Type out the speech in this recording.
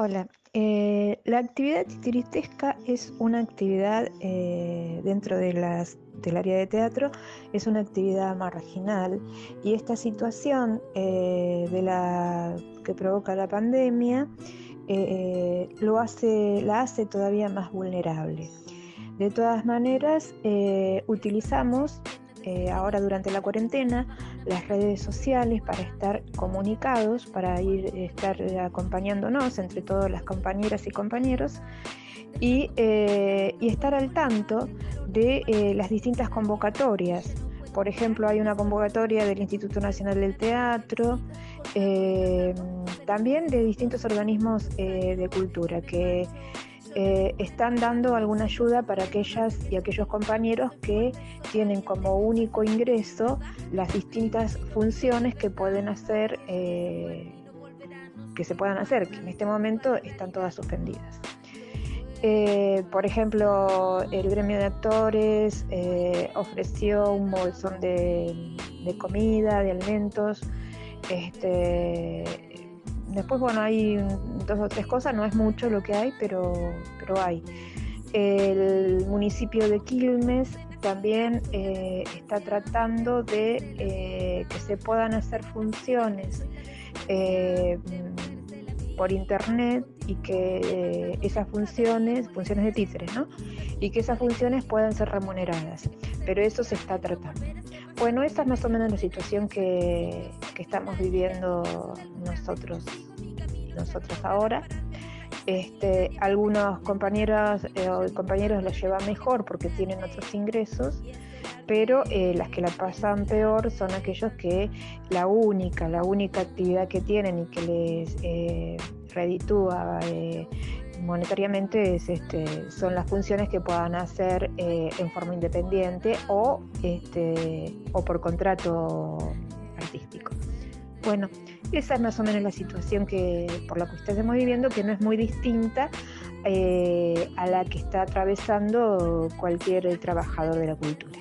Hola, eh, la actividad titiritesca es una actividad eh, dentro del área de teatro, es una actividad marginal y esta situación eh, que provoca la pandemia lo hace, la hace todavía más vulnerable. De todas maneras, utilizamos eh, ahora durante la cuarentena las redes sociales para estar comunicados, para ir estar acompañándonos entre todas las compañeras y compañeros y, eh, estar al tanto de eh, las distintas convocatorias. Por ejemplo, hay una convocatoria del Instituto Nacional del Teatro, también de distintos organismos de cultura que eh, están dando alguna ayuda para aquellas y aquellos compañeros que tienen como único ingreso las distintas funciones que pueden hacer, eh, que se puedan hacer, que en este momento están todas suspendidas. Eh, por ejemplo, el gremio de actores ofreció un bolsón de, comida, de alimentos, este, Después, bueno, hay dos o tres cosas, no es mucho lo que hay, pero, pero hay. El municipio de Quilmes también eh, está tratando de eh, que se puedan hacer funciones eh, por internet y que esas funciones, funciones de títeres, ¿no? Y que esas funciones puedan ser remuneradas. Pero eso se está tratando. Bueno, esa es más o menos la situación que, estamos viviendo nosotros, nosotros ahora. Este, algunos compañeros eh, compañeros lo llevan mejor porque tienen otros ingresos, pero eh, las que la pasan peor son aquellos que la única, la única actividad que tienen y que les eh, reditúa eh, monetariamente es, este, son las funciones que puedan hacer eh, en forma independiente o, este, o por contrato artístico. Bueno, esa es más o menos la situación que, por la que estamos viviendo, que no es muy distinta eh, a la que está atravesando cualquier trabajador de la cultura.